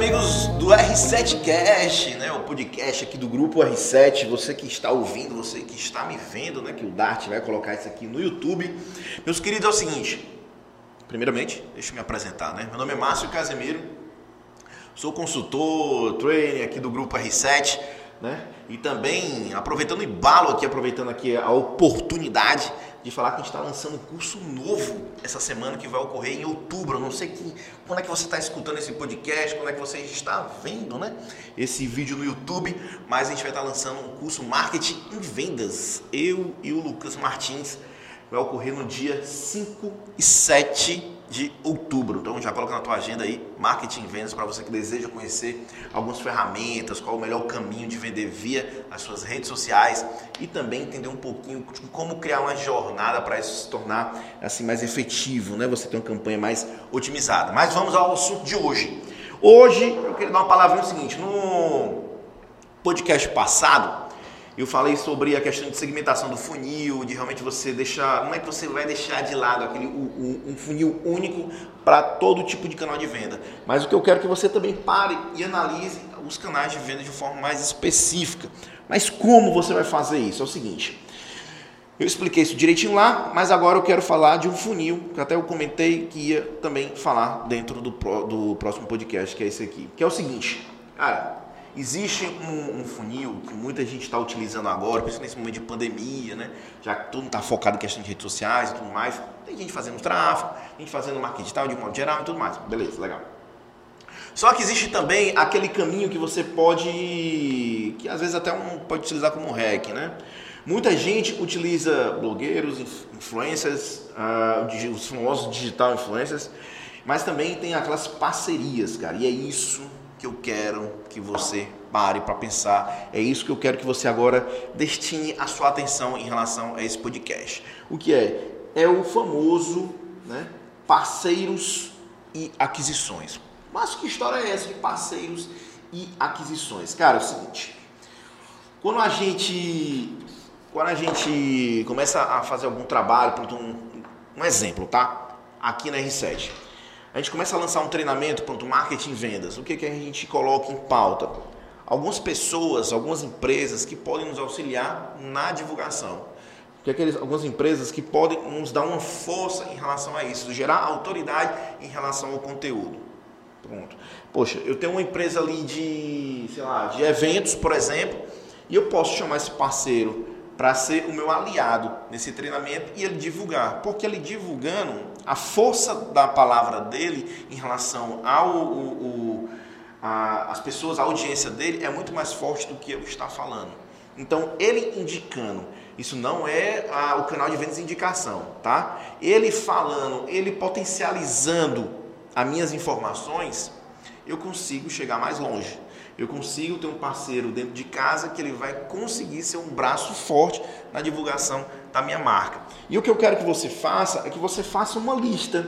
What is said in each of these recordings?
amigos do R7Cast, né? O podcast aqui do grupo R7. Você que está ouvindo, você que está me vendo, né? Que o Dart vai colocar isso aqui no YouTube. Meus queridos, é o seguinte. Primeiramente, deixa eu me apresentar, né? Meu nome é Márcio Casemiro. Sou consultor, trainer aqui do grupo R7, né? E também aproveitando o embalo aqui, aproveitando aqui a oportunidade de falar que a gente está lançando um curso novo essa semana que vai ocorrer em outubro. Eu não sei que, quando é que você está escutando esse podcast, quando é que você está vendo né, esse vídeo no YouTube, mas a gente vai estar tá lançando um curso Marketing em Vendas. Eu e o Lucas Martins vai ocorrer no dia 5 e 7 de outubro. Então já coloca na tua agenda aí marketing vendas para você que deseja conhecer algumas ferramentas, qual o melhor caminho de vender via as suas redes sociais e também entender um pouquinho de como criar uma jornada para isso se tornar assim mais efetivo, né? Você ter uma campanha mais otimizada. Mas vamos ao assunto de hoje. Hoje eu queria dar uma palavra no seguinte, no podcast passado eu falei sobre a questão de segmentação do funil, de realmente você deixar. Não é que você vai deixar de lado aquele, um, um funil único para todo tipo de canal de venda. Mas o que eu quero é que você também pare e analise os canais de venda de forma mais específica. Mas como você vai fazer isso? É o seguinte. Eu expliquei isso direitinho lá, mas agora eu quero falar de um funil, que até eu comentei que ia também falar dentro do, do próximo podcast, que é esse aqui. Que é o seguinte, cara, Existe um, um, funil que muita gente está utilizando agora, principalmente nesse momento de pandemia, né? Já que todo mundo está focado em questão de redes sociais e tudo mais. Tem gente fazendo tráfego, gente fazendo marketing digital de modo geral e tudo mais. Beleza, legal. Só que existe também aquele caminho que você pode, que às vezes até um pode utilizar como hack, né? Muita gente utiliza blogueiros, influencers, uh, os famosos digital influencers, mas também tem aquelas parcerias, cara. E é isso que eu quero que você pare para pensar. É isso que eu quero que você agora destine a sua atenção em relação a esse podcast. O que é? É o famoso né, parceiros e aquisições. Mas que história é essa de parceiros e aquisições? Cara, é o seguinte. Quando a gente quando a gente começa a fazer algum trabalho, um, um exemplo, tá? Aqui na R7 a gente começa a lançar um treinamento, pronto, marketing vendas. O que, que a gente coloca em pauta? Algumas pessoas, algumas empresas que podem nos auxiliar na divulgação. Que aqueles, algumas empresas que podem nos dar uma força em relação a isso, gerar autoridade em relação ao conteúdo. Pronto. Poxa, eu tenho uma empresa ali de, sei lá, de eventos, por exemplo, e eu posso chamar esse parceiro para ser o meu aliado nesse treinamento e ele divulgar. Porque ele divulgando, a força da palavra dele em relação ao o, o, a, as pessoas, a audiência dele é muito mais forte do que eu estar falando. Então, ele indicando, isso não é a, o canal de vendas de indicação, tá? Ele falando, ele potencializando as minhas informações, eu consigo chegar mais longe eu consigo ter um parceiro dentro de casa que ele vai conseguir ser um braço forte na divulgação da minha marca. E o que eu quero que você faça é que você faça uma lista.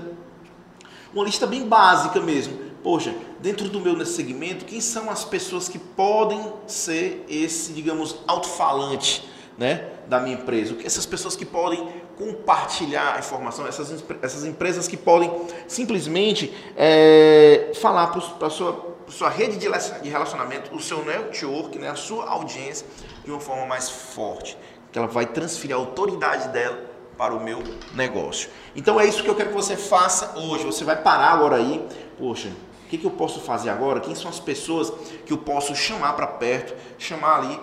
Uma lista bem básica mesmo. Poxa, dentro do meu nesse segmento, quem são as pessoas que podem ser esse, digamos, alto-falante né, da minha empresa? Essas pessoas que podem compartilhar a informação, essas, essas empresas que podem simplesmente é, falar para a sua sua rede de relacionamento, o seu network, né, a sua audiência de uma forma mais forte, que ela vai transferir a autoridade dela para o meu negócio. Então é isso que eu quero que você faça hoje. Você vai parar agora aí, poxa, o que, que eu posso fazer agora? Quem são as pessoas que eu posso chamar para perto, chamar ali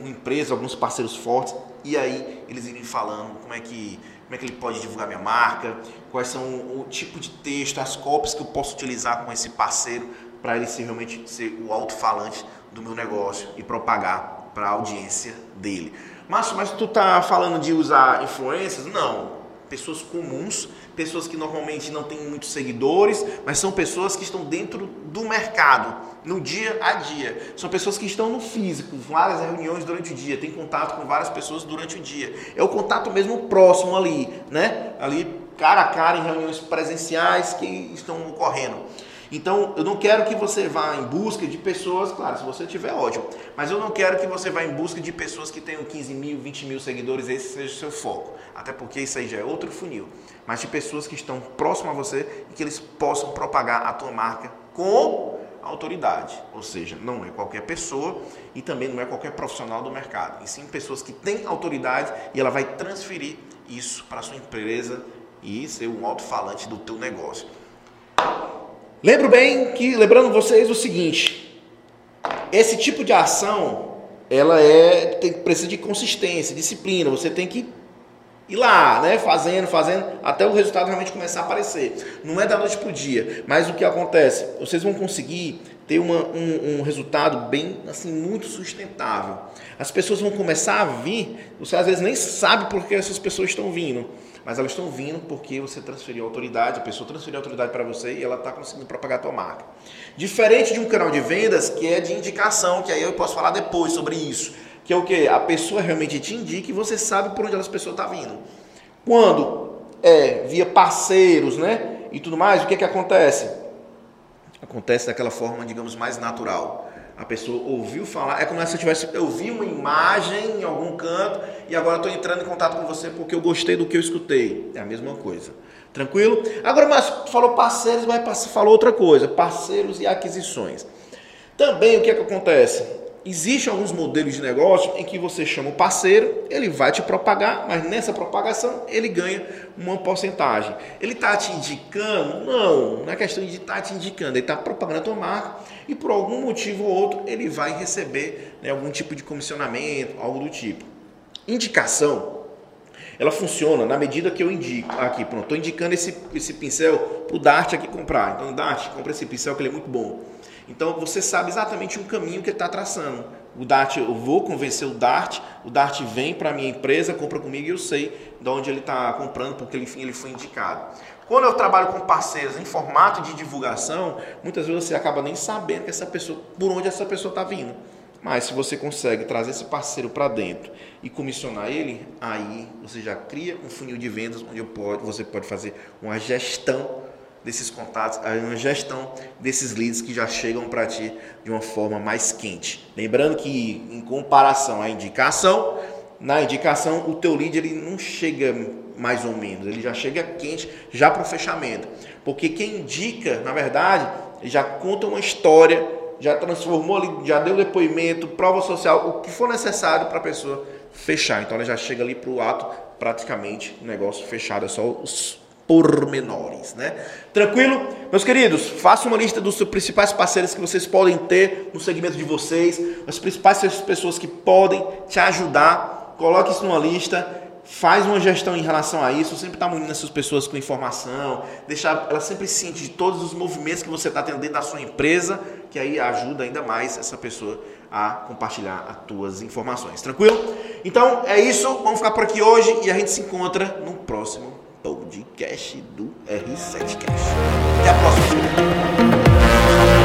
uma empresa, alguns parceiros fortes, e aí eles irem falando como é que como é que ele pode divulgar minha marca, quais são o tipo de texto, as cópias que eu posso utilizar com esse parceiro para ele ser realmente ser o alto-falante do meu negócio e propagar para a audiência dele. Márcio, mas tu tá falando de usar influências? Não. Pessoas comuns, pessoas que normalmente não têm muitos seguidores, mas são pessoas que estão dentro do mercado, no dia a dia. São pessoas que estão no físico, várias reuniões durante o dia, tem contato com várias pessoas durante o dia. É o contato mesmo próximo ali, né? Ali cara a cara em reuniões presenciais que estão ocorrendo. Então, eu não quero que você vá em busca de pessoas, claro, se você tiver ótimo, mas eu não quero que você vá em busca de pessoas que tenham 15 mil, 20 mil seguidores, esse seja o seu foco, até porque isso aí já é outro funil, mas de pessoas que estão próximas a você e que eles possam propagar a tua marca com autoridade, ou seja, não é qualquer pessoa e também não é qualquer profissional do mercado, e sim pessoas que têm autoridade e ela vai transferir isso para a sua empresa e ser um alto-falante do teu negócio. Lembro bem que, lembrando vocês o seguinte, esse tipo de ação, ela é, tem, precisa de consistência, disciplina, você tem que ir lá, né, fazendo, fazendo, até o resultado realmente começar a aparecer. Não é da noite para o dia, mas o que acontece? Vocês vão conseguir ter uma, um, um, resultado bem, assim, muito sustentável. As pessoas vão começar a vir, você às vezes nem sabe por que essas pessoas estão vindo, mas elas estão vindo porque você transferiu a autoridade, a pessoa transferiu a autoridade para você e ela está conseguindo propagar a tua marca. Diferente de um canal de vendas que é de indicação, que aí eu posso falar depois sobre isso, que é o que? A pessoa realmente te indica e você sabe por onde essa pessoa está vindo. Quando é via parceiros, né? E tudo mais, o que, que acontece? Acontece daquela forma, digamos, mais natural. A pessoa ouviu falar, é como se eu tivesse, eu vi uma imagem em algum canto e agora estou entrando em contato com você porque eu gostei do que eu escutei. É a mesma coisa. Tranquilo? Agora, mas falou parceiros, mas falou outra coisa, parceiros e aquisições. Também o que é que acontece? Existem alguns modelos de negócio em que você chama o parceiro, ele vai te propagar, mas nessa propagação ele ganha uma porcentagem. Ele está te indicando? Não, não é questão de estar tá te indicando, ele está propagando a tua marca e por algum motivo ou outro ele vai receber né, algum tipo de comissionamento, algo do tipo. Indicação, ela funciona na medida que eu indico. Aqui, pronto, estou indicando esse, esse pincel para o Dart aqui comprar. Então, Dart, compra esse pincel que ele é muito bom. Então você sabe exatamente o caminho que ele está traçando. O Dart, eu vou convencer o Dart, o Dart vem para a minha empresa, compra comigo e eu sei de onde ele está comprando, porque enfim ele foi indicado. Quando eu trabalho com parceiros em formato de divulgação, muitas vezes você acaba nem sabendo que essa pessoa, por onde essa pessoa está vindo. Mas se você consegue trazer esse parceiro para dentro e comissionar ele, aí você já cria um funil de vendas onde pode, você pode fazer uma gestão desses contatos, a gestão desses leads que já chegam para ti de uma forma mais quente. Lembrando que em comparação à indicação, na indicação o teu lead ele não chega mais ou menos, ele já chega quente já para o fechamento. Porque quem indica, na verdade, já conta uma história, já transformou ali, já deu depoimento, prova social, o que for necessário para a pessoa fechar. Então ela já chega ali para o ato praticamente negócio fechado, é só os pormenores, né? Tranquilo? Meus queridos, faça uma lista dos principais parceiros que vocês podem ter no segmento de vocês, as principais pessoas que podem te ajudar. Coloque isso numa lista, faz uma gestão em relação a isso, sempre está munindo essas pessoas com informação, deixar ela sempre ciente de todos os movimentos que você está tendo dentro da sua empresa, que aí ajuda ainda mais essa pessoa a compartilhar as tuas informações. Tranquilo? Então é isso, vamos ficar por aqui hoje e a gente se encontra no próximo podcast do R7Cast. Até a próxima.